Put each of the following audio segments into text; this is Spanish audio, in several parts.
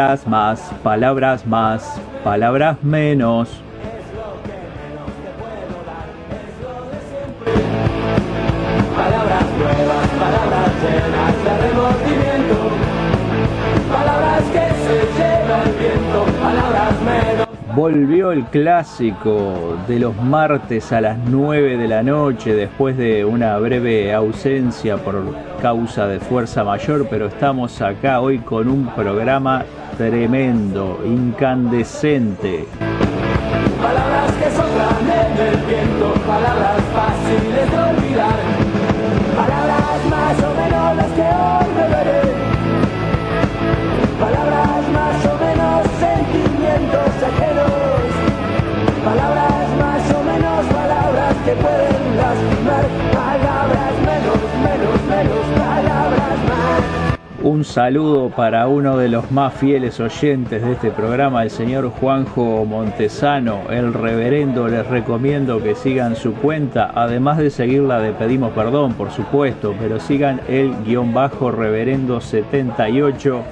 Palabras más, palabras más, palabras menos. Palabras nuevas, palabras llenas de remordimiento. Palabras que se lleva el viento, palabras menos. Volvió el clásico de los martes a las 9 de la noche después de una breve ausencia por causa de fuerza mayor, pero estamos acá hoy con un programa tremendo, incandescente. Palabras que soplan en el viento, palabras Un saludo para uno de los más fieles oyentes de este programa, el señor Juanjo Montesano, el reverendo. Les recomiendo que sigan su cuenta, además de seguirla de Pedimos Perdón, por supuesto, pero sigan el guion bajo reverendo 78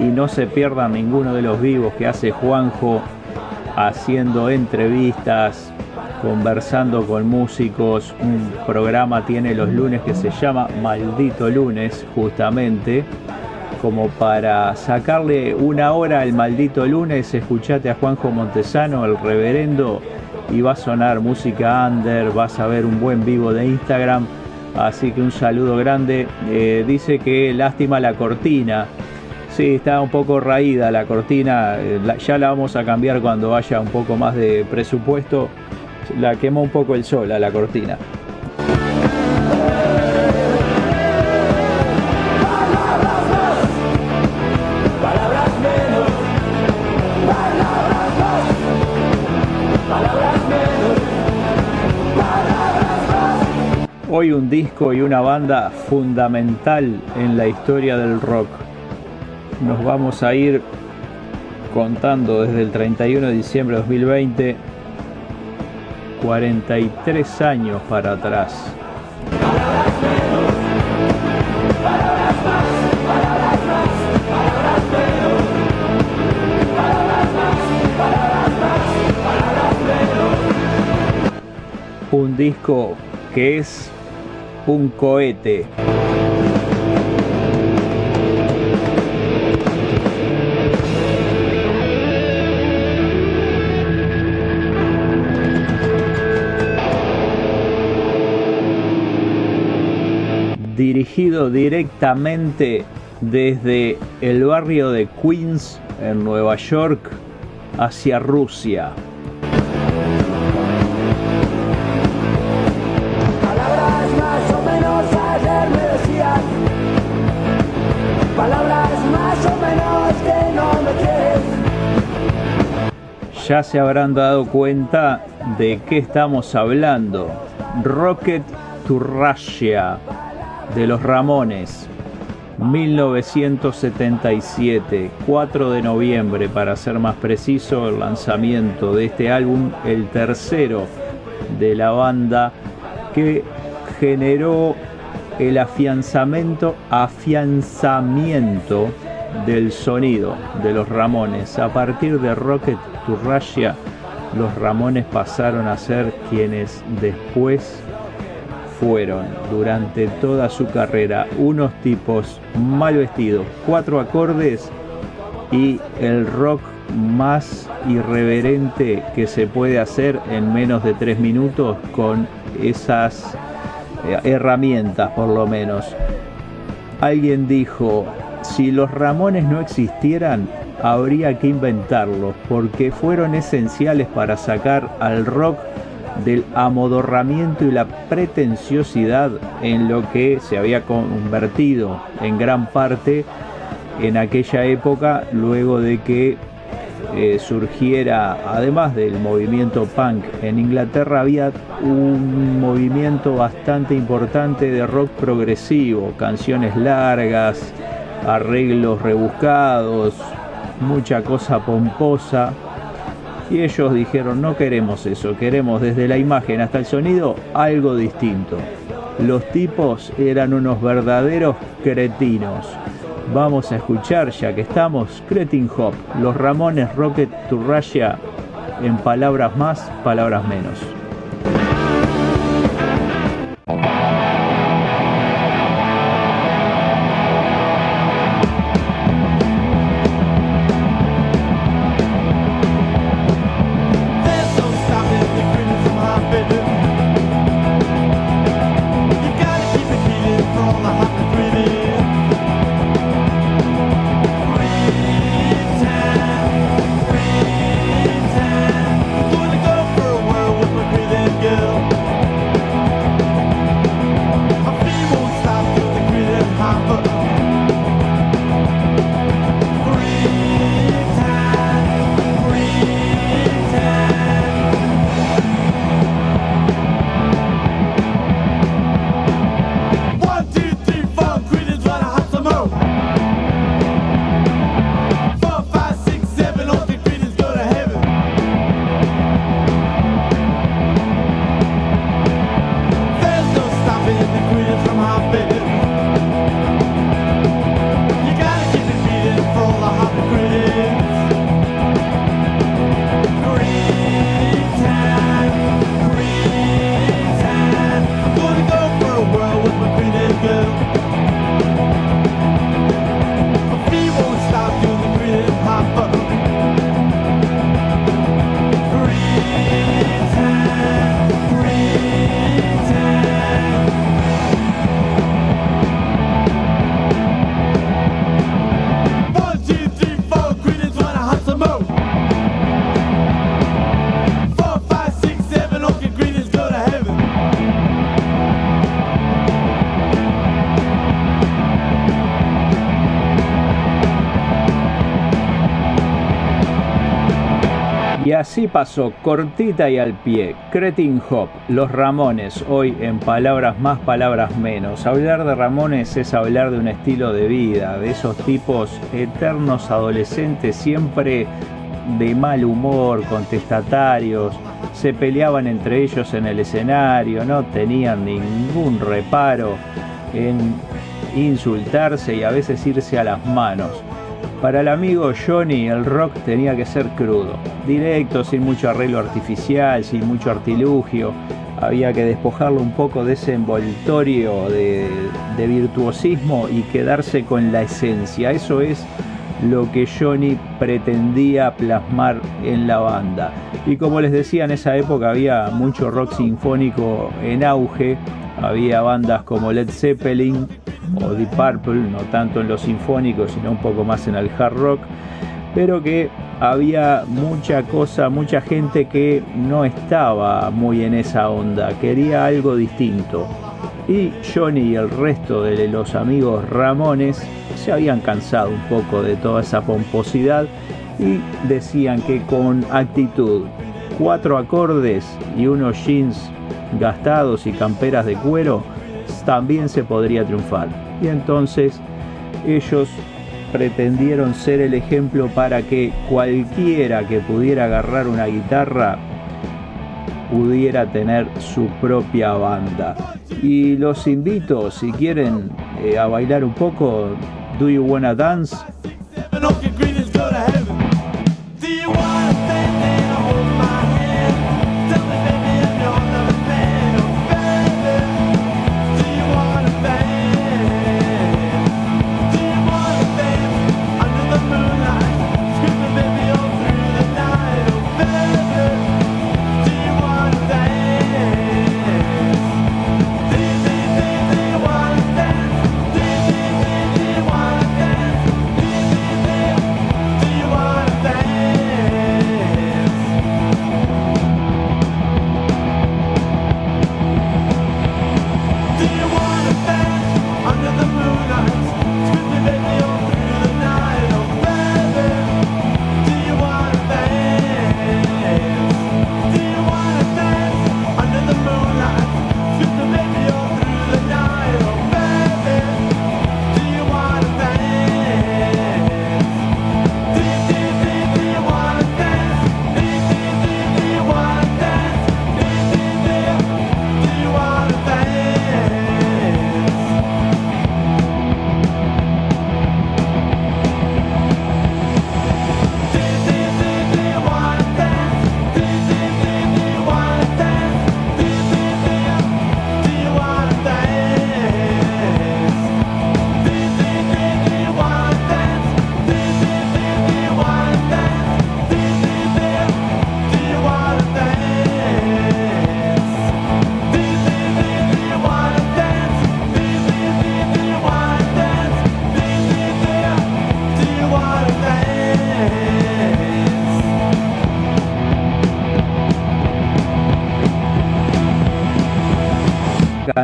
y no se pierdan ninguno de los vivos que hace Juanjo haciendo entrevistas, conversando con músicos. Un programa tiene los lunes que se llama Maldito Lunes, justamente. Como para sacarle una hora al maldito lunes, escuchate a Juanjo Montesano, el reverendo, y va a sonar música under, vas a ver un buen vivo de Instagram. Así que un saludo grande. Eh, dice que lástima la cortina. Sí, está un poco raída la cortina. eh, ya la vamos a cambiar cuando haya un poco más de presupuesto. La quemó un poco el sol a la cortina. Un disco y una banda fundamental en la historia del rock. Nos vamos a ir contando desde el 31 de diciembre de 2020, 43 años para atrás. Un disco que es un cohete. dirigido directamente desde el barrio de Queens en Nueva York hacia Rusia. Ya se habrán dado cuenta de qué estamos hablando. Rocket to de los Ramones. 1977, 4 de noviembre para ser más preciso, el lanzamiento de este álbum, el tercero de la banda que generó el afianzamiento, afianzamiento del sonido de los Ramones. A partir de Rocket to Russia, los Ramones pasaron a ser quienes después fueron durante toda su carrera unos tipos mal vestidos, cuatro acordes y el rock más irreverente que se puede hacer en menos de tres minutos con esas eh, herramientas por lo menos. Alguien dijo, si los Ramones no existieran, habría que inventarlos, porque fueron esenciales para sacar al rock del amodorramiento y la pretenciosidad en lo que se había convertido en gran parte en aquella época, luego de que eh, surgiera, además del movimiento punk en Inglaterra, había un movimiento bastante importante de rock progresivo, canciones largas, arreglos rebuscados, mucha cosa pomposa. Y ellos dijeron, no queremos eso, queremos desde la imagen hasta el sonido algo distinto. Los tipos eran unos verdaderos cretinos. Vamos a escuchar, ya que estamos, Cretin Hop, los Ramones Rocket Russia, en palabras más, palabras menos. Así pasó, cortita y al pie, Cretin Hop, Los Ramones, hoy en palabras más, palabras menos. Hablar de Ramones es hablar de un estilo de vida, de esos tipos eternos adolescentes, siempre de mal humor, contestatarios, se peleaban entre ellos en el escenario, no tenían ningún reparo en insultarse y a veces irse a las manos. Para el amigo Johnny el rock tenía que ser crudo, directo, sin mucho arreglo artificial, sin mucho artilugio. Había que despojarlo un poco de ese envoltorio de, virtuosismo y quedarse con la esencia. Eso es lo que Johnny pretendía plasmar en la banda. Y como les decía, en esa época había mucho rock sinfónico en auge, había bandas como Led Zeppelin, o Deep Purple, no tanto en los sinfónicos, sino un poco más en el hard rock, pero que había mucha cosa, mucha gente que no estaba muy en esa onda, quería algo distinto. Y Johnny y el resto de los amigos Ramones se habían cansado un poco de toda esa pomposidad y decían que con actitud, cuatro acordes y unos jeans gastados y camperas de cuero, también se podría triunfar. Y entonces ellos pretendieron ser el ejemplo para que cualquiera que pudiera agarrar una guitarra pudiera tener su propia banda. Y los invito, si quieren, eh, a bailar un poco, Do You Wanna Dance?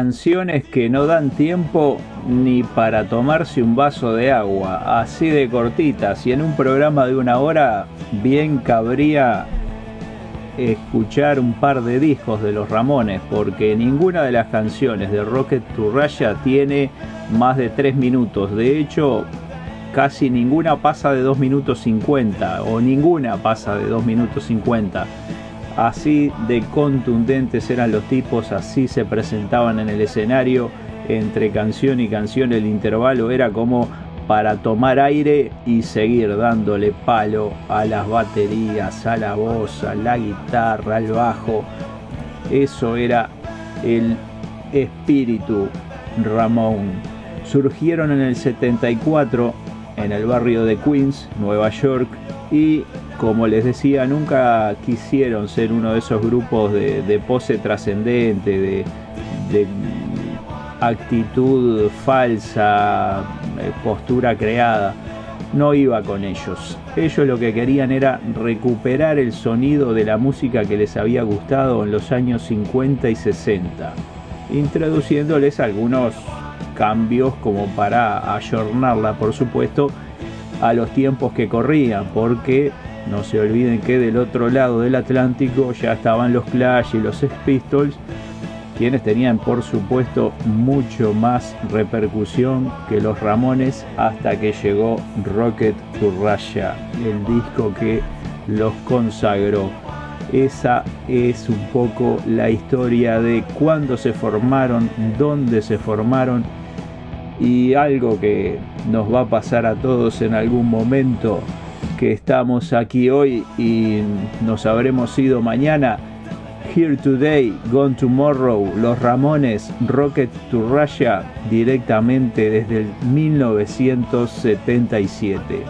Canciones que no dan tiempo ni para tomarse un vaso de agua, así de cortitas, y en un programa de una hora bien cabría escuchar un par de discos de los Ramones, porque ninguna de las canciones de Rocket to Raya tiene más de 3 minutos. De hecho, casi ninguna pasa de 2 minutos 50, o ninguna pasa de 2 minutos 50. Así de contundentes eran los tipos, así se presentaban en el escenario. Entre canción y canción el intervalo era como para tomar aire y seguir dándole palo a las baterías, a la voz, a la guitarra, al bajo. Eso era el espíritu Ramón. Surgieron en el 74 en el barrio de Queens, Nueva York, y como les decía, nunca quisieron ser uno de esos grupos de, pose trascendente, de, de actitud falsa, eh, postura creada, no iba con ellos. Ellos lo que querían era recuperar el sonido de la música que les había gustado en los años 50 y 60, introduciéndoles algunos cambios como para ayornarla, por supuesto, a los tiempos que corrían, porque no se olviden que del otro lado del Atlántico ya estaban los Clash y los Pistols quienes tenían por supuesto mucho más repercusión que los Ramones hasta que llegó Rocket to Russia, el disco que los consagró. Esa es un poco la historia de cuándo se formaron, dónde se formaron y algo que nos va a pasar a todos en algún momento que estamos aquí hoy y nos habremos ido mañana Here Today, Gone Tomorrow, Los Ramones, Rocket to Russia, directamente desde el 1977.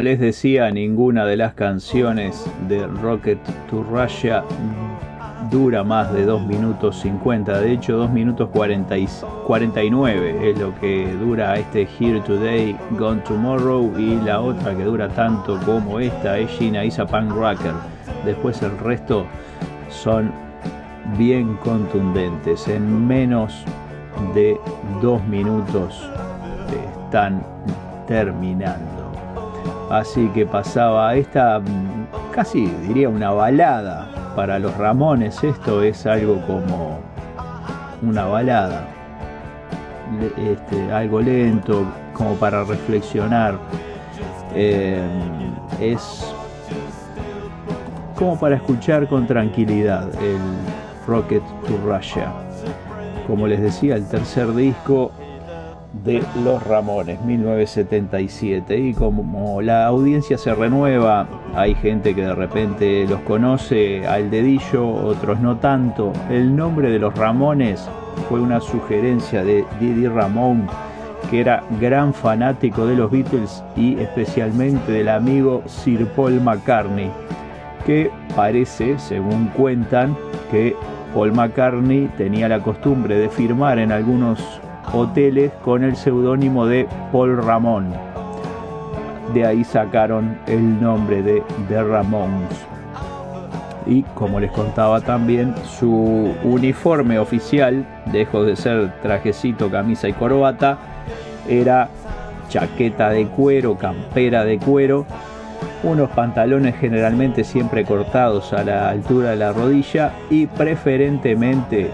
Les decía, ninguna de las canciones de Rocket to Russia dura más de 2 minutos 50, de hecho 2 minutos 49 es lo que dura este Here Today, Gone Tomorrow y la otra que dura tanto como esta es Gina Isa Punk Rocker. Después el resto son bien contundentes, en menos de 2 minutos están terminando. Así que pasaba esta casi diría una balada para los Ramones. Esto es algo como una balada, este, algo lento, como para reflexionar. Eh, es como para escuchar con tranquilidad el Rocket to Russia. Como les decía, el tercer disco de Los Ramones, 1977. Y como la audiencia se renueva, hay gente que de repente los conoce al dedillo, otros no tanto. El nombre de Los Ramones fue una sugerencia de Didi Ramón, que era gran fanático de los Beatles y especialmente del amigo Sir Paul McCartney, que parece, según cuentan, que Paul McCartney tenía la costumbre de firmar en algunos hoteles con el seudónimo de Paul Ramón. De ahí sacaron el nombre de The Ramones. Y como les contaba también, su uniforme oficial, dejo de ser trajecito, camisa y corbata, era chaqueta de cuero, campera de cuero, unos pantalones generalmente siempre cortados a la altura de la rodilla y preferentemente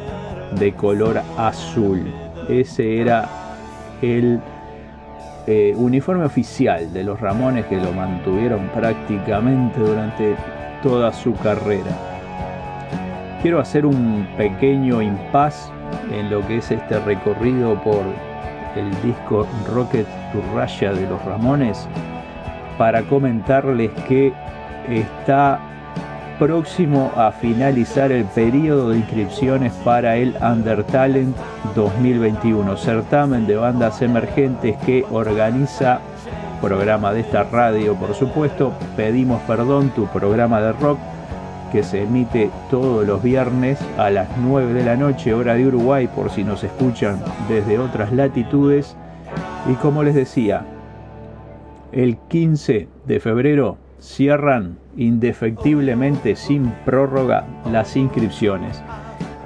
de color azul. Ese era el eh, uniforme oficial de los Ramones que lo mantuvieron prácticamente durante toda su carrera. Quiero hacer un pequeño impas en lo que es este recorrido por el disco Rocket to de los Ramones para comentarles que está próximo a finalizar el periodo de inscripciones para el Undertalent 2021, certamen de bandas emergentes que organiza programa de esta radio, por supuesto, pedimos perdón, tu programa de rock que se emite todos los viernes a las 9 de la noche, hora de Uruguay, por si nos escuchan desde otras latitudes. Y como les decía, el 15 de febrero cierran indefectiblemente sin prórroga las inscripciones.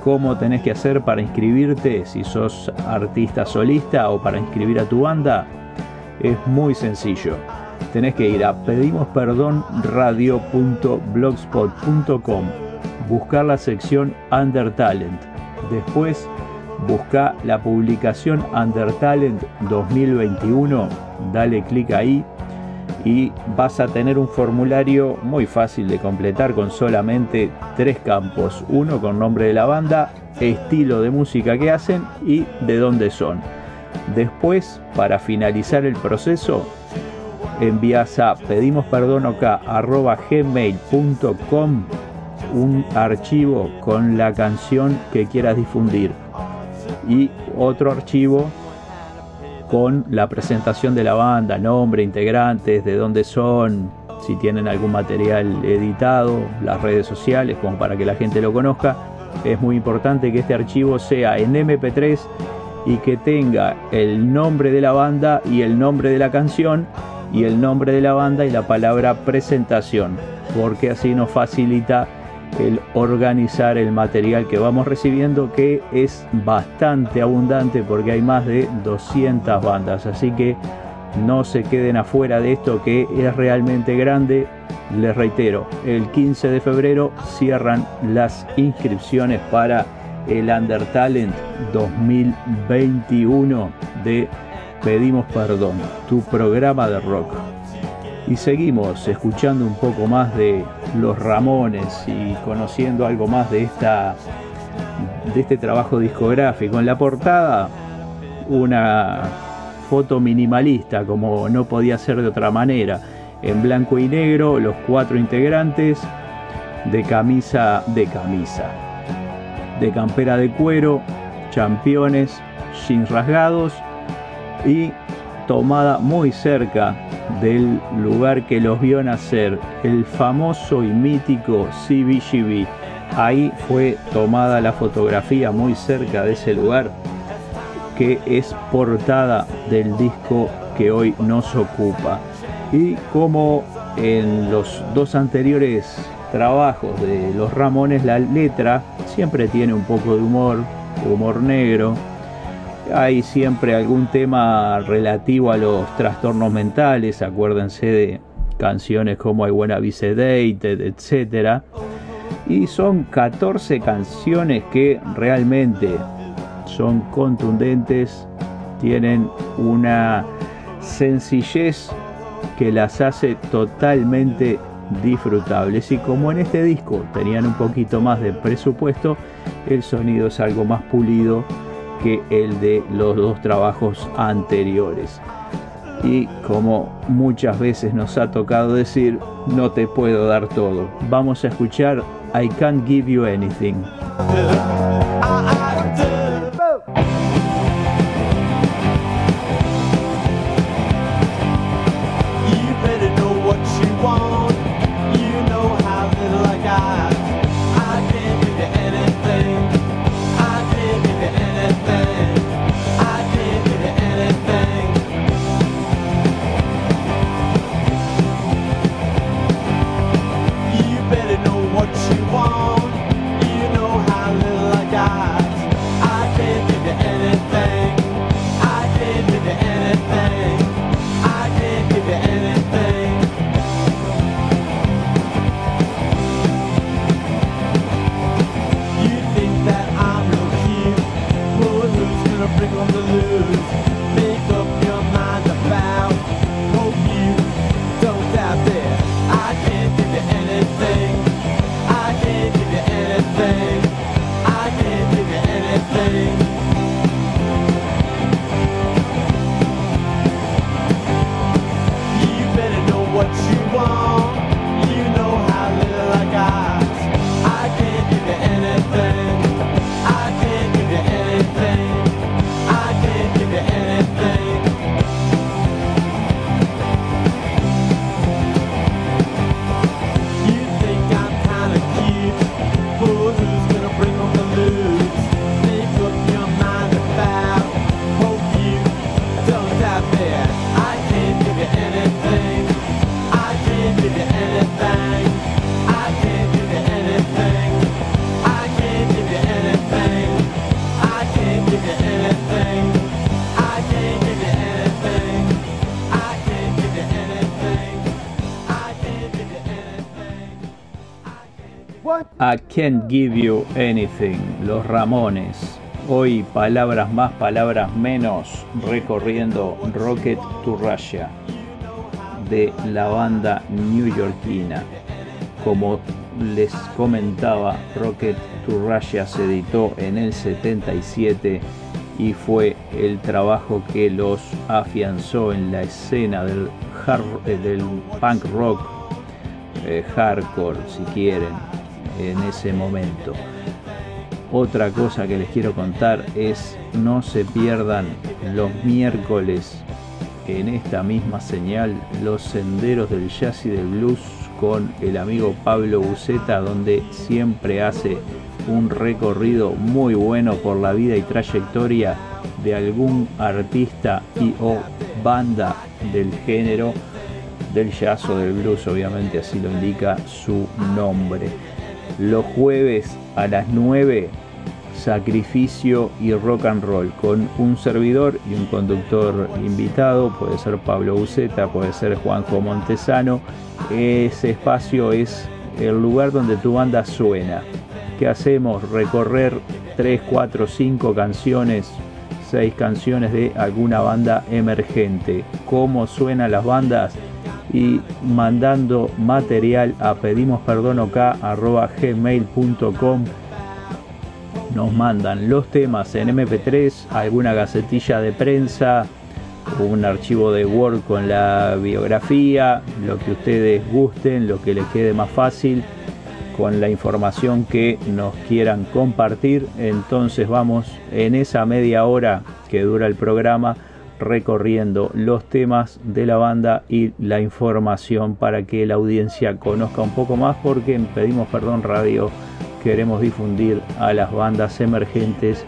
¿Cómo tenés que hacer para inscribirte si sos artista solista o para inscribir a tu banda? Es muy sencillo. Tenés que ir a pedimosperdonradio.blogspot.com, buscar la sección Under Talent. Después busca la publicación Under Talent 2021, dale clic ahí y vas a tener un formulario muy fácil de completar con solamente tres campos. Uno con nombre de la banda, estilo de música que hacen y de dónde son. Después, para finalizar el proceso, envías a pedimos gmail.com un archivo con la canción que quieras difundir y otro archivo con la presentación de la banda, nombre, integrantes, de dónde son, si tienen algún material editado, las redes sociales, como para que la gente lo conozca. Es muy importante que este archivo sea en MP3 y que tenga el nombre de la banda y el nombre de la canción y el nombre de la banda y la palabra presentación, porque así nos facilita el organizar el material que vamos recibiendo que es bastante abundante porque hay más de 200 bandas. Así que no se queden afuera de esto que es realmente grande. Les reitero el 15 de febrero cierran las inscripciones para el Undertalent 2021 de Pedimos Perdón tu programa de rock y seguimos escuchando un poco más de los Ramones y conociendo algo más de esta de este trabajo discográfico. En la portada una foto minimalista como no podía ser de otra manera. En blanco y negro los cuatro integrantes de camisa de camisa. De campera de cuero, championes, jeans rasgados y tomada muy cerca del lugar que los vio nacer, el famoso y mítico CBGB, ahí fue tomada la fotografía muy cerca de ese lugar que es portada del disco que hoy nos ocupa. Y como en los dos anteriores trabajos de los Ramones, la letra siempre tiene un poco de humor, humor negro. Hay siempre algún tema relativo a los trastornos mentales, acuérdense de canciones como I Wanna Be Sedated, etc. Y son 14 canciones que realmente son contundentes, tienen una sencillez que las hace totalmente disfrutables y como en este disco tenían un poquito más de presupuesto, el sonido es algo más pulido que el de los dos trabajos anteriores. Y como muchas veces nos ha tocado decir, no te puedo dar todo. Vamos a escuchar I Can't Give You Anything. I Can't Give You Anything, Los Ramones. Hoy palabras más, palabras menos, recorriendo Rocket to Russia de la banda newyorkina. Como les comentaba, Rocket to Russia se editó en el 77 y fue el trabajo que los afianzó en la escena del, eh, punk rock, eh, hardcore si quieren, en ese momento. Otra cosa que les quiero contar es no se pierdan los miércoles en esta misma señal los senderos del jazz y del blues con el amigo Pablo Buceta donde siempre hace un recorrido muy bueno por la vida y trayectoria de algún artista y o banda del género del jazz o del blues, obviamente así lo indica su nombre los jueves a las 9 sacrificio y rock and roll con un servidor y un conductor invitado, puede ser Pablo Buceta, puede ser Juanjo Montesano. Ese espacio es el lugar donde tu banda suena. ¿Qué hacemos? Recorrer 3, 4, 5 canciones, 6 canciones de alguna banda emergente. ¿Cómo suenan las bandas? Y mandando material a pedimos perdón gmail.com nos mandan los temas en mp3 alguna gacetilla de prensa un archivo de word con la biografía lo que ustedes gusten lo que les quede más fácil con la información que nos quieran compartir. Entonces vamos en esa media hora que dura el programa recorriendo los temas de la banda y la información para que la audiencia conozca un poco más porque Pedimos Perdón Radio queremos difundir a las bandas emergentes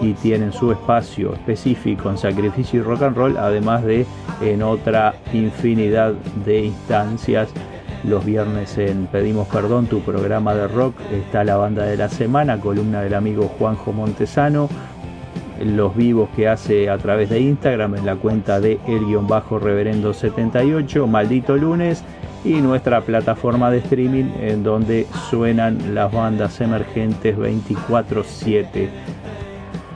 y tienen su espacio específico en Sacrificio y Rock and Roll, además de en otra infinidad de instancias. Los viernes en Pedimos Perdón, tu programa de rock, está la banda de la semana, columna del amigo Juanjo Montesano, los vivos que hace a través de Instagram en la cuenta de el-reverendo78, maldito lunes, y nuestra plataforma de streaming en donde suenan las bandas emergentes 24/7.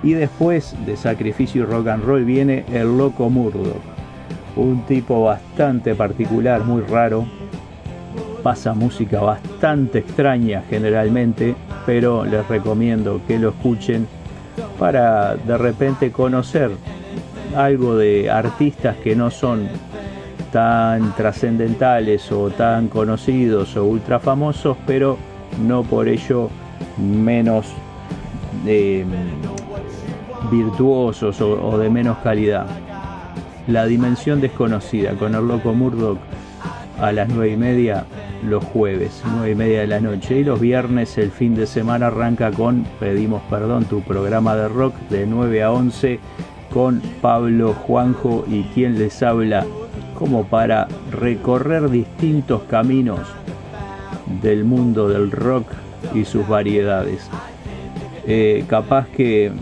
Y después de Sacrificio y Rock and Roll viene el Loco Murdoch, un tipo bastante particular, muy raro. Pasa música bastante extraña generalmente, pero les recomiendo que lo escuchen para de repente conocer algo de artistas que no son tan trascendentales o tan conocidos o ultra famosos, pero no por ello menos eh, virtuosos o, de menos calidad. La dimensión desconocida con el loco Murdoch a las 9 y media los jueves, 9 y media de la noche. Y los viernes, el fin de semana, arranca con Pedimos Perdón, tu programa de rock de 9 a 11 con Pablo Juanjo y quien les habla, como para recorrer distintos caminos del mundo del rock y sus variedades. Eh, capaz que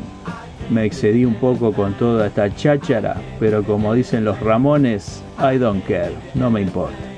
me excedí un poco con toda esta cháchara, pero como dicen los Ramones, I don't care, no me importa.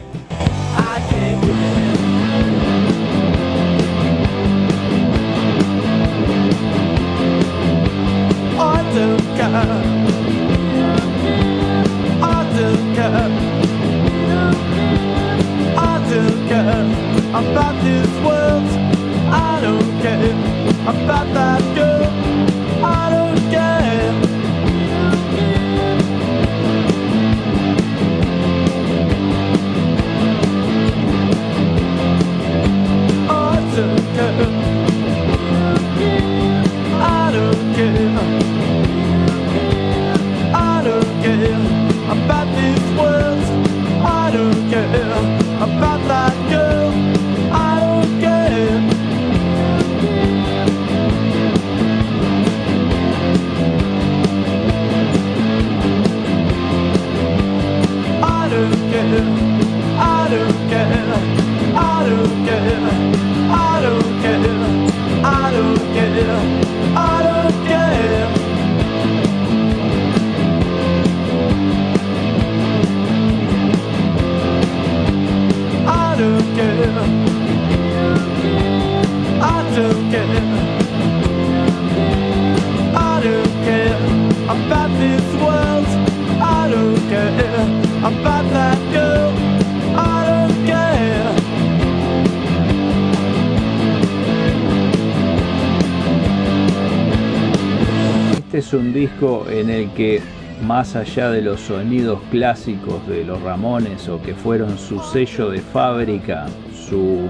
En el que más allá de los sonidos clásicos de los Ramones o que fueron su sello de fábrica, su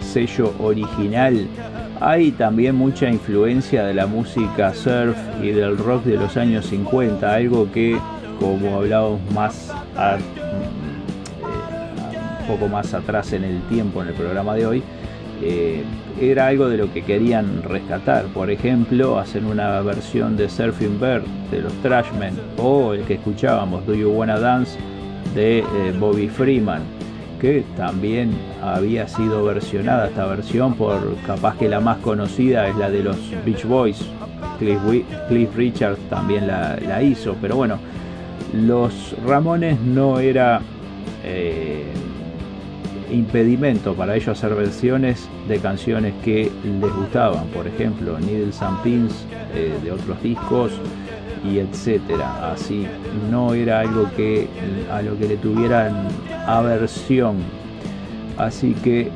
sello original, hay también mucha influencia de la música surf y del rock de los años 50, algo que, como hablábamos más eh, un poco más atrás en el tiempo en el programa de hoy, eh, era algo de lo que querían rescatar. Por ejemplo, hacer una versión de Surfing Bird de los Trashmen o el que escuchábamos, Do You Wanna Dance de eh, Bobby Freeman, que también había sido versionada esta versión por capaz que la más conocida es la de los Beach Boys. Cliff, Richards también la, hizo, pero bueno, los Ramones no era eh, impedimento para ellos hacer versiones de canciones que les gustaban, por ejemplo, Needles and Pins eh, de otros discos y etcétera. Así no era algo que a lo que le tuvieran aversión. Así que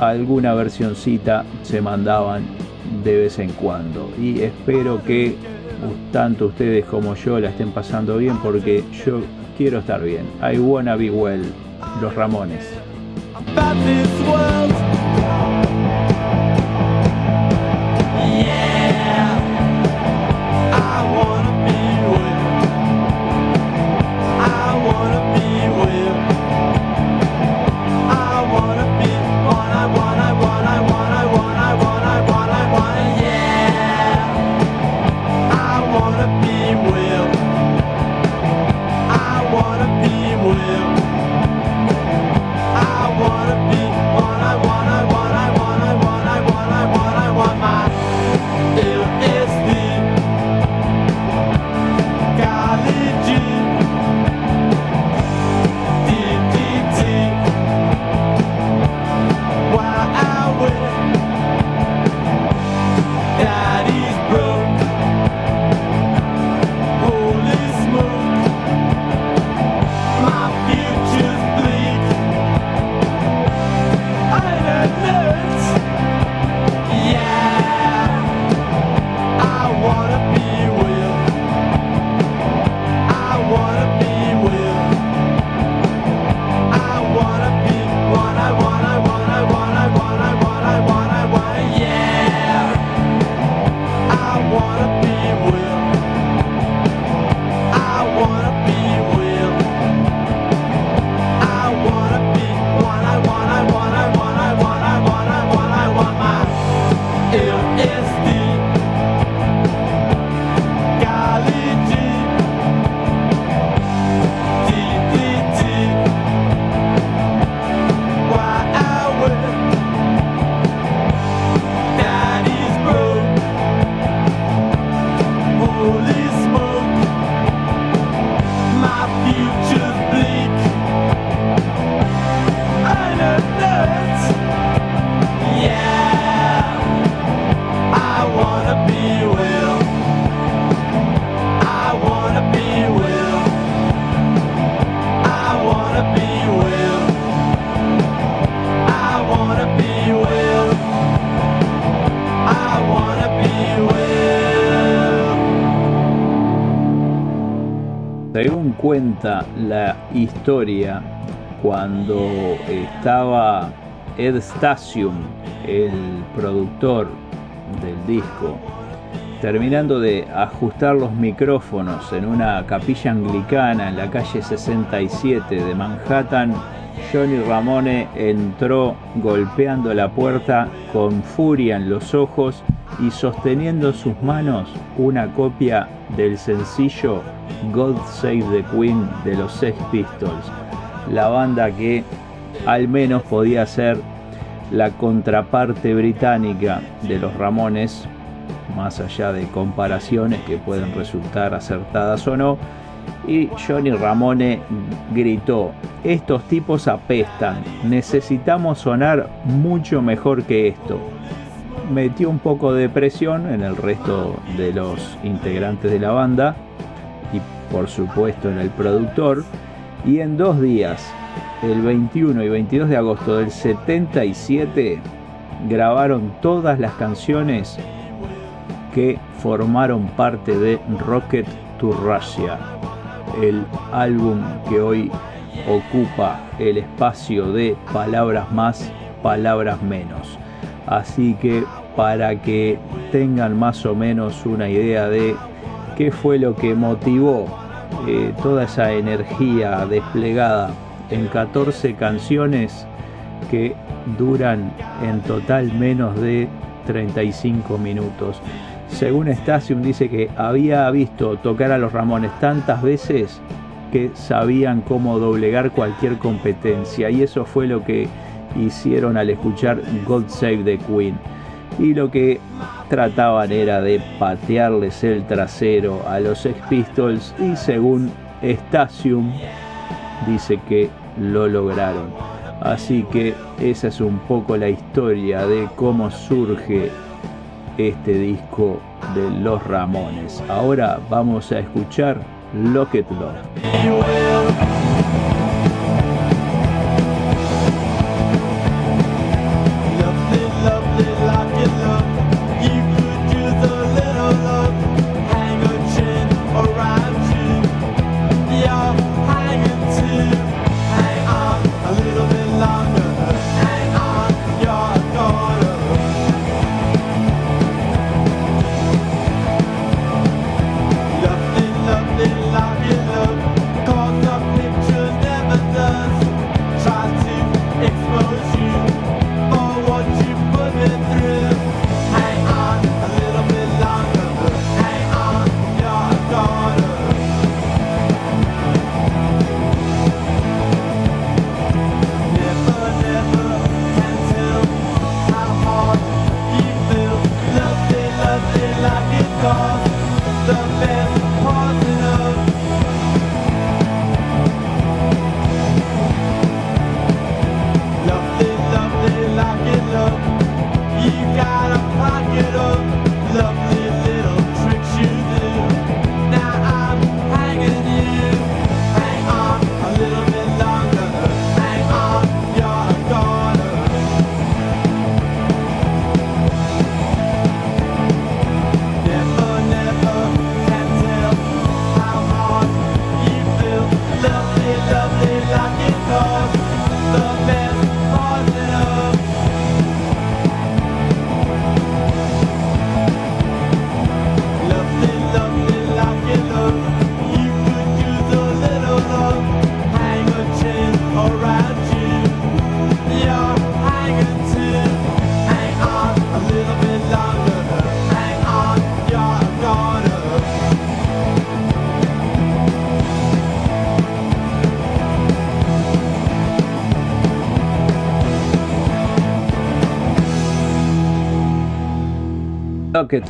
alguna versioncita se mandaban de vez en cuando. Y espero que tanto ustedes como yo la estén pasando bien porque yo quiero estar bien. I wanna be well. Los Ramones. About this world. Cuenta la historia, cuando estaba Ed Stasium, el productor del disco, terminando de ajustar los micrófonos en una capilla anglicana en la calle 67 de Manhattan, Johnny Ramone entró golpeando la puerta con furia en los ojos y sosteniendo en sus manos una copia del sencillo God Save the Queen de los Sex Pistols, la banda que al menos podía ser la contraparte británica de los Ramones, más allá de comparaciones que pueden resultar acertadas o no, y Johnny Ramone gritó, estos tipos apestan, necesitamos sonar mucho mejor que esto. Metió un poco de presión en el resto de los integrantes de la banda y por supuesto en el productor y en dos días, el 21 y 22 de agosto del 77, grabaron todas las canciones que formaron parte de Rocket to Russia, el álbum que hoy ocupa el espacio de palabras más, palabras menos. Así que para que tengan más o menos una idea de qué fue lo que motivó eh, toda esa energía desplegada en 14 canciones que duran en total menos de 35 minutos. Según Stasium dice que había visto tocar a los Ramones tantas veces que sabían cómo doblegar cualquier competencia y eso fue lo que hicieron al escuchar God Save the Queen. Y lo que trataban era de patearles el trasero a los Sex Pistols y según Stasium dice que lo lograron. Así que esa es un poco la historia de cómo surge este disco de Los Ramones. Ahora vamos a escuchar Locket Love.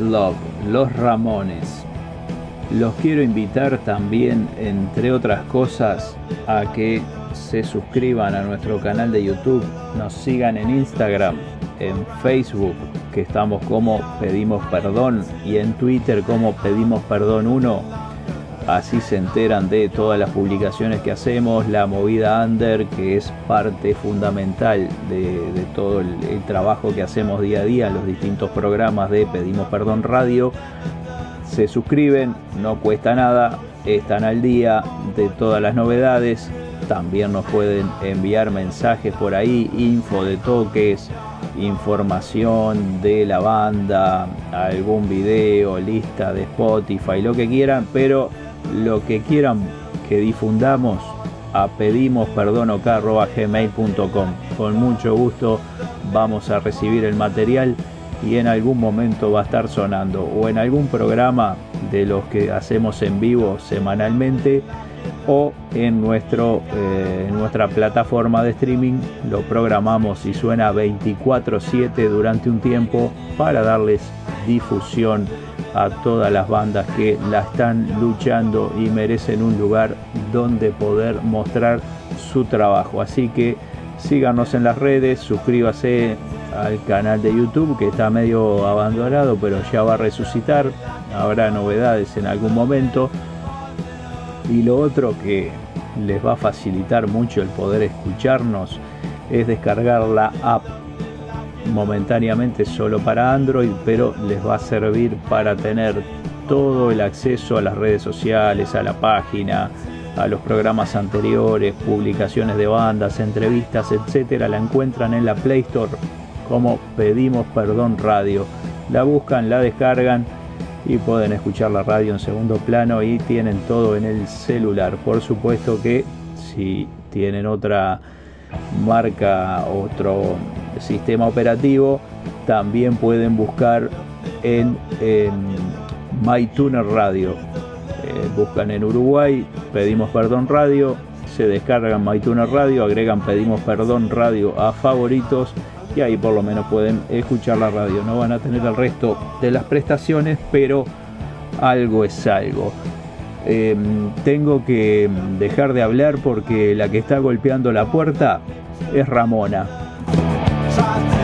Love, Los Ramones. Los quiero invitar también, entre otras cosas, a que se suscriban a nuestro canal de YouTube, nos sigan en Instagram, en Facebook, que estamos como Pedimos Perdón, y en Twitter como Pedimos Perdón 1 Así se enteran de todas las publicaciones que hacemos, la movida under, que es parte fundamental de, todo el, trabajo que hacemos día a día, los distintos programas de Pedimos Perdón Radio. Se suscriben, no cuesta nada, están al día de todas las novedades. También nos pueden enviar mensajes por ahí, info de toques, información de la banda, algún video, lista de Spotify, lo que quieran, pero lo que quieran que difundamos a pedimos Con mucho gusto vamos a recibir el material y en algún momento va a estar sonando. O en algún programa de los que hacemos en vivo semanalmente o en, nuestro, eh, nuestra plataforma de streaming. Lo programamos y suena 24/7 durante un tiempo para darles difusión a todas las bandas que la están luchando y merecen un lugar donde poder mostrar su trabajo. Así que síganos en las redes, suscríbase al canal de YouTube que está medio abandonado pero ya va a resucitar, habrá novedades en algún momento. Y lo otro que les va a facilitar mucho el poder escucharnos es descargar la app momentáneamente solo para Android, pero les va a servir para tener todo el acceso a las redes sociales, a la página, a los programas anteriores, publicaciones de bandas, entrevistas, etcétera, la encuentran en la Play Store como Pedimos Perdón Radio. La buscan, la descargan y pueden escuchar la radio en segundo plano y tienen todo en el celular. Por supuesto que si tienen otra marca, otro sistema operativo, también pueden buscar en, MyTuner Radio. Eh, buscan en Uruguay, pedimos perdón radio, se descargan MyTuner Radio, agregan pedimos perdón radio a favoritos y ahí por lo menos pueden escuchar la radio. No van a tener el resto de las prestaciones, pero algo es algo. Em, tengo que dejar de hablar porque la que está golpeando la puerta es Ramona. I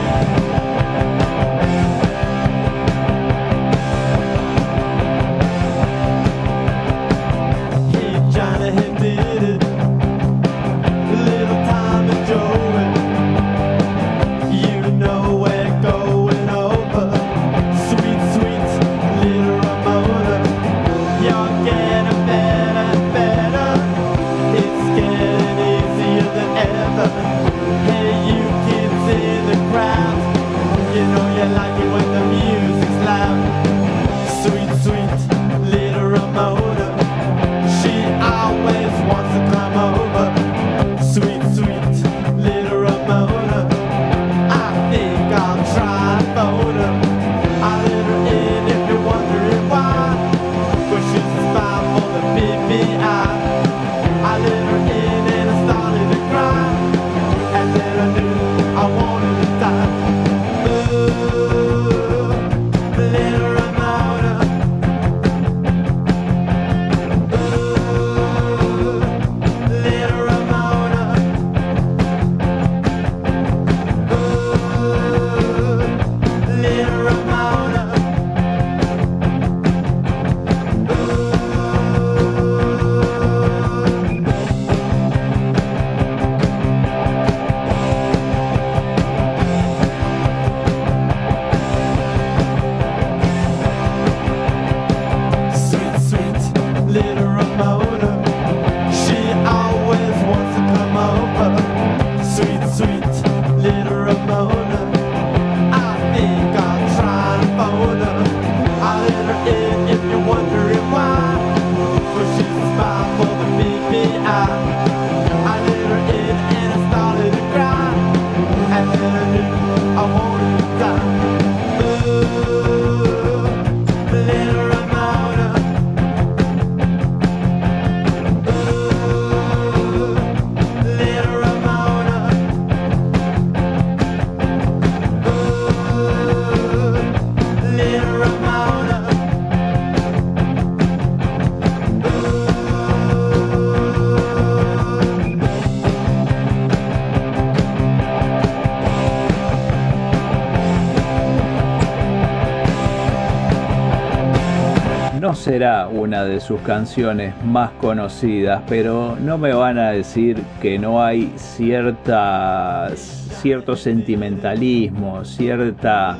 será una de sus canciones más conocidas, pero no me van a decir que no hay cierta, cierto sentimentalismo, cierta,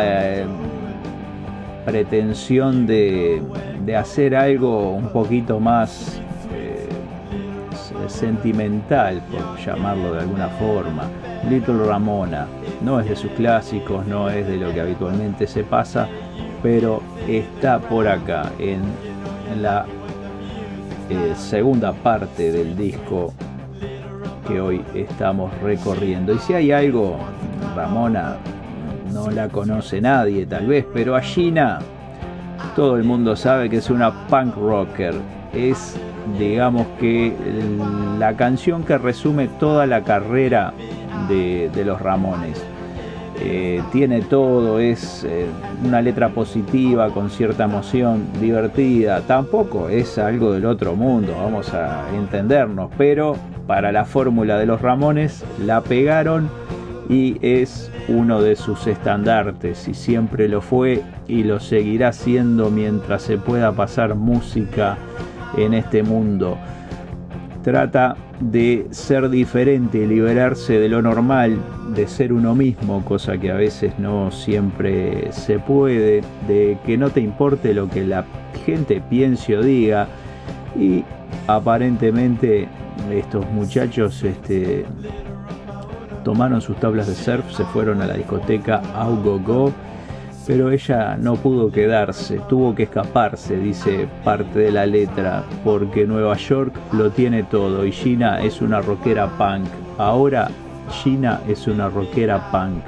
eh, pretensión de, hacer algo un poquito más eh, sentimental, por llamarlo de alguna forma. Little Ramona no es de sus clásicos, no es de lo que habitualmente se pasa, pero está por acá en la eh, segunda parte del disco que hoy estamos recorriendo. Y si hay algo, Ramona no la conoce nadie tal vez, pero a Gina todo el mundo sabe que es una punk rocker. Es, digamos que, la canción que resume toda la carrera de, los Ramones. Eh, tiene todo, es eh, una letra positiva, con cierta emoción, divertida. Tampoco es algo del otro mundo, vamos a entendernos, pero para la fórmula de los Ramones la pegaron y es uno de sus estandartes y siempre lo fue y lo seguirá siendo mientras se pueda pasar música en este mundo. Trata de ser diferente, liberarse de lo normal, de ser uno mismo, cosa que a veces no siempre se puede, de que no te importe lo que la gente piense o diga. Y aparentemente estos muchachos este, tomaron sus tablas de surf, se fueron a la discoteca Augo Go, pero ella no pudo quedarse, tuvo que escaparse, dice parte de la letra, porque Nueva York lo tiene todo y Gina es una rockera punk. Ahora Gina es una rockera punk.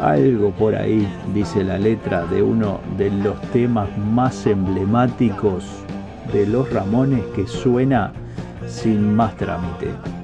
Algo por ahí, dice la letra de uno de los temas más emblemáticos de los Ramones que suena sin más trámite.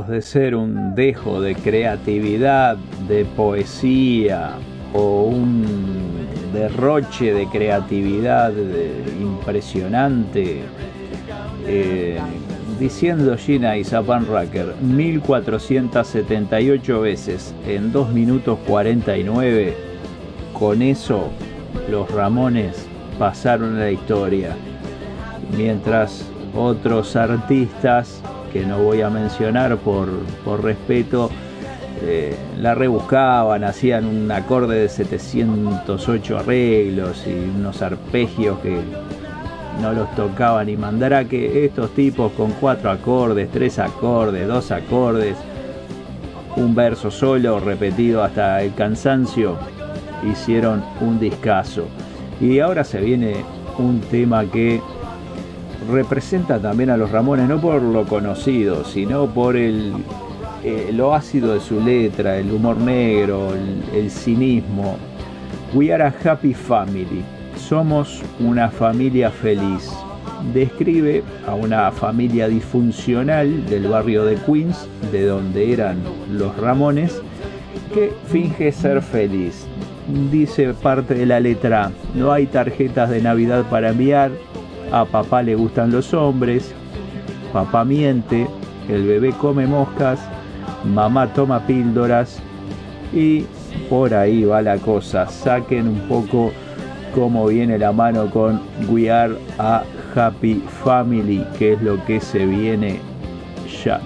De ser un dejo de creatividad, de poesía o un derroche de creatividad impresionante, eh, diciendo Gina y Zapan Racker 1478 veces en 2 minutos 49, con eso los Ramones pasaron la historia. Mientras otros artistas, que no voy a mencionar por, por respeto, eh, la rebuscaban, hacían un acorde de 708 arreglos y unos arpegios que no los tocaban y mandará que estos tipos con cuatro acordes, tres acordes, dos acordes, un verso solo repetido hasta el cansancio, hicieron un discazo. Y ahora se viene un tema que representa también a los Ramones, no por lo conocido, sino por el, eh, lo ácido de su letra, el humor negro, el, el cinismo. We are a happy family. Somos una familia feliz. Describe a una familia disfuncional del barrio de Queens, de donde eran los Ramones, que finge ser feliz. Dice parte de la letra, no hay tarjetas de Navidad para enviar, a papá le gustan los hombres, papá miente, el bebé come moscas, mamá toma píldoras y por ahí va la cosa. Saquen un poco cómo viene la mano con We Are a Happy Family, que es lo que se viene ya.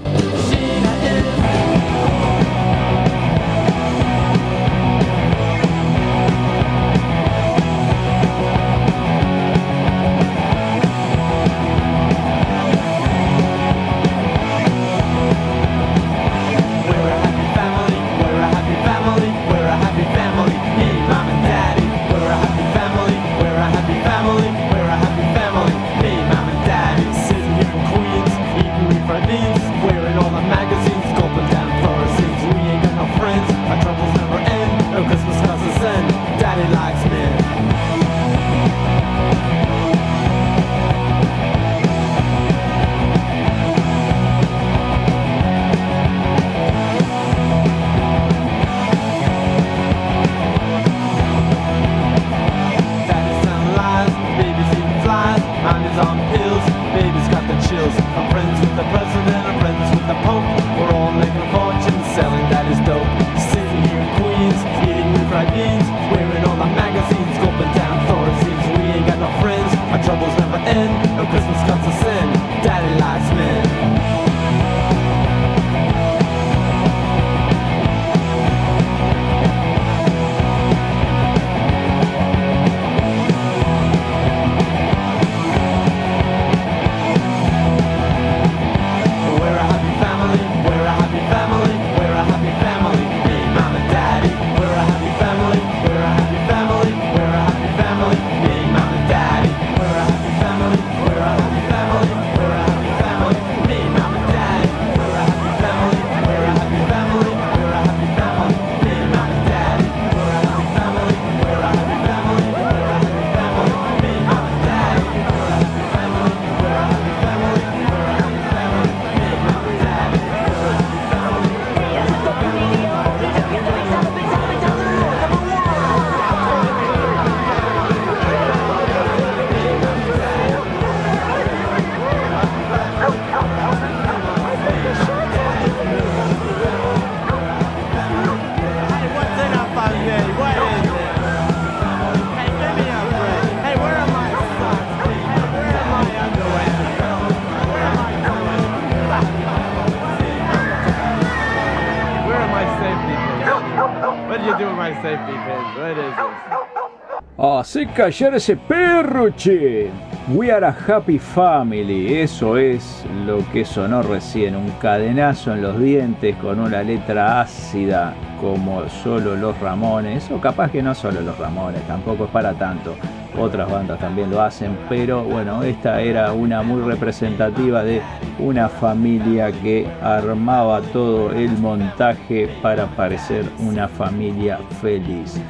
Callar ese perro, che. We are a happy family, eso es lo que sonó recién, un cadenazo en los dientes con una letra ácida como solo los Ramones, o capaz que no solo los Ramones, tampoco es para tanto, otras bandas también lo hacen, pero bueno, esta era una muy representativa de una familia que armaba todo el montaje para parecer una familia feliz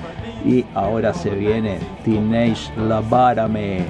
y ahora se viene Teenage Labarame.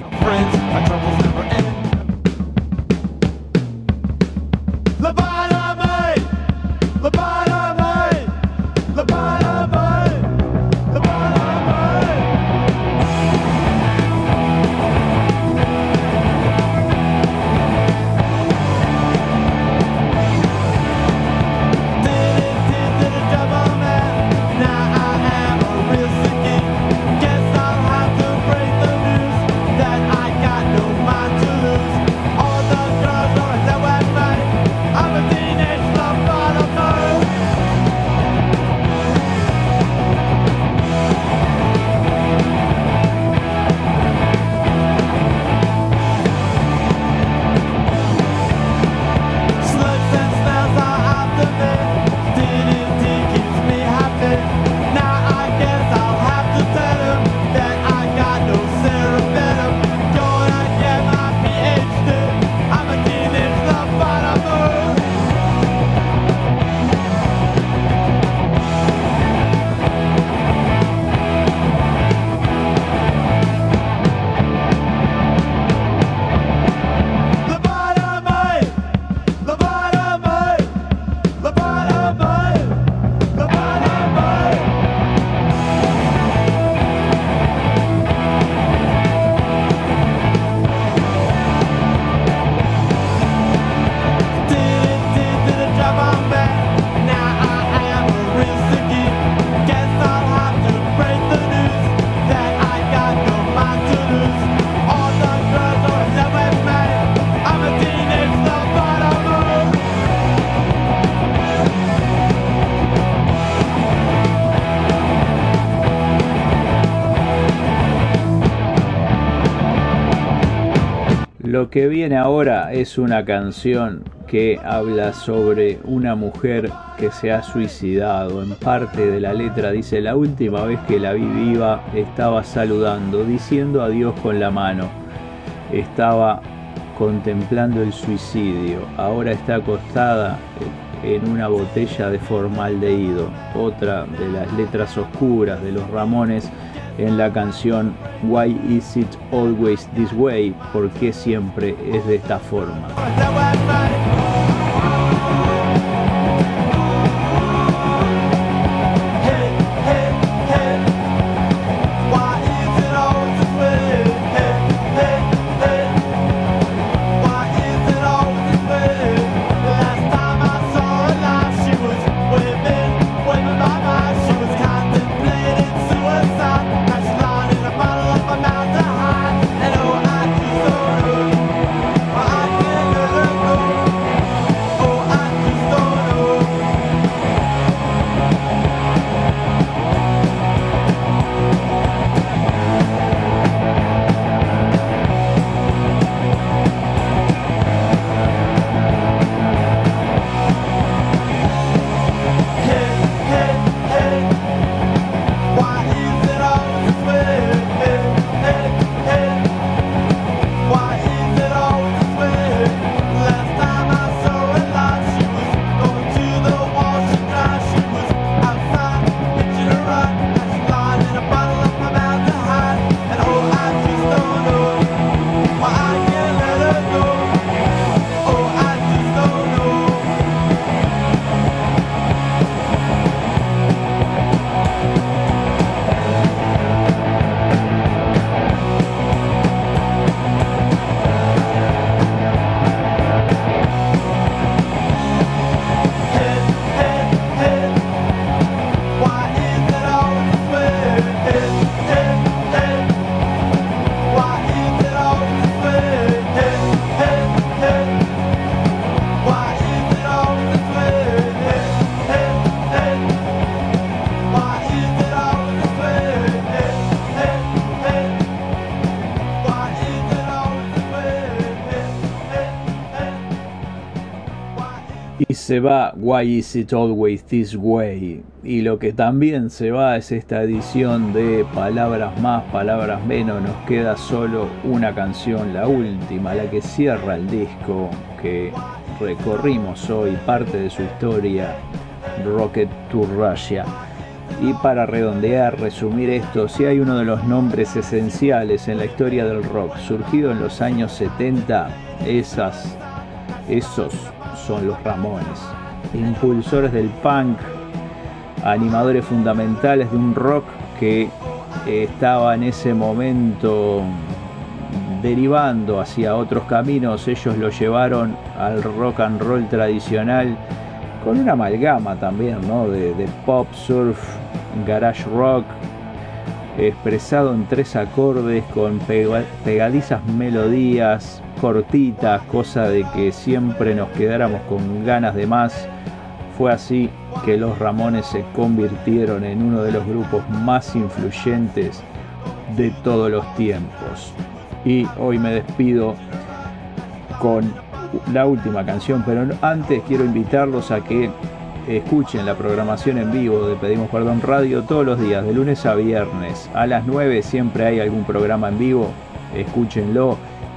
Que viene ahora es una canción que habla sobre una mujer que se ha suicidado. En parte de la letra dice, la última vez que la vi viva estaba saludando, diciendo adiós con la mano. Estaba contemplando el suicidio. Ahora está acostada en una botella de formaldehído. Otra de las letras oscuras de los Ramones en la canción Why Is It Always This Way? ¿Por qué siempre es de esta forma? Se va Why Is It Always This Way y lo que también se va es esta edición de palabras más, palabras menos, nos queda solo una canción, la última, la que cierra el disco que recorrimos hoy, parte de su historia, Rocket to Russia. Y para redondear, resumir esto, si hay uno de los nombres esenciales en la historia del rock, surgido en los años 70, esas, esos son los Ramones, impulsores del punk, animadores fundamentales de un rock que estaba en ese momento derivando hacia otros caminos, ellos lo llevaron al rock and roll tradicional con una amalgama también ¿no? de, de pop, surf, garage rock, expresado en tres acordes con pegadizas melodías, cortita, cosa de que siempre nos quedáramos con ganas de más. Fue así que los Ramones se convirtieron en uno de los grupos más influyentes de todos los tiempos. Y hoy me despido con la última canción, pero antes quiero invitarlos a que escuchen la programación en vivo de Pedimos Perdón Radio todos los días, de lunes a viernes. A las 9 siempre hay algún programa en vivo, escúchenlo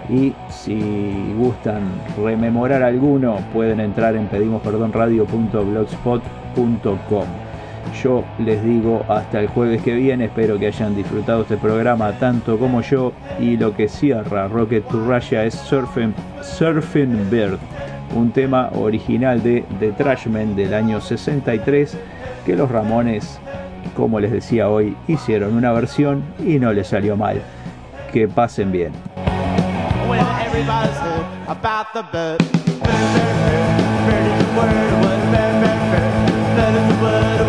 y si gustan rememorar alguno pueden entrar en pedimosperdonradio.blogspot.com yo les digo hasta el jueves que viene espero que hayan disfrutado este programa tanto como yo. Y lo que cierra Rocket to Russia es Surfing, Surfing Bird un tema original de The Trashmen del año 63 que los Ramones como les decía hoy hicieron una versión y no les salió mal. Que pasen bien everybody's heard about the bird. Bird, bird, bird, bird is the word, what bird, bird, bird. Bird is the word,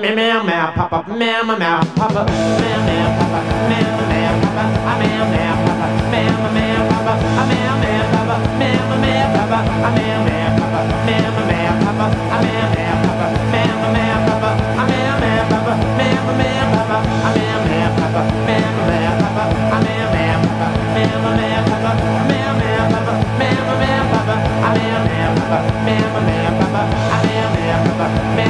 meow meow meow papa meow meow papa meow meow papa meow meow papa meow meow